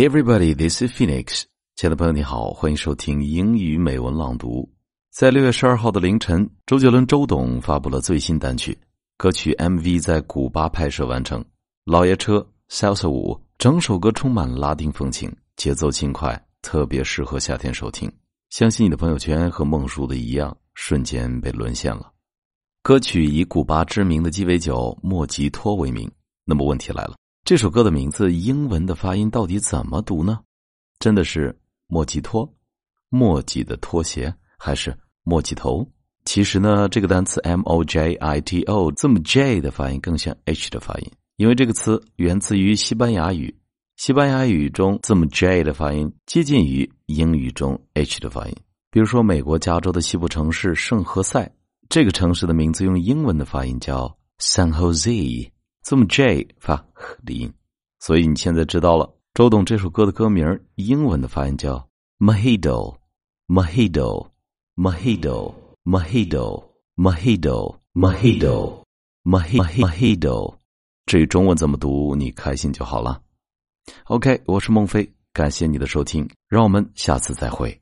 Everybody, this is Phoenix。亲爱的朋友，你好，欢迎收听英语美文朗读。在六月十二号的凌晨，周杰伦周董发布了最新单曲，歌曲 MV 在古巴拍摄完成。老爷车、salsa 舞，整首歌充满拉丁风情，节奏轻快，特别适合夏天收听。相信你的朋友圈和孟叔的一样，瞬间被沦陷了。歌曲以古巴知名的鸡尾酒莫吉托为名。那么问题来了。这首歌的名字英文的发音到底怎么读呢？真的是莫吉托，墨迹的拖鞋，还是莫吉头？其实呢，这个单词 M O J I T O 字母 J 的发音更像 H 的发音，因为这个词源自于西班牙语。西班牙语中字母 J 的发音接近于英语中 H 的发音。比如说，美国加州的西部城市圣何塞，这个城市的名字用英文的发音叫 San Jose。字母 J 发 h 的音，所以你现在知道了。周董这首歌的歌名英文的发音叫 Mojito，Mojito，Mojito，Mojito，Mojito，Mojito，Mojito。至于中文怎么读，你开心就好了。OK，我是孟非，感谢你的收听，让我们下次再会。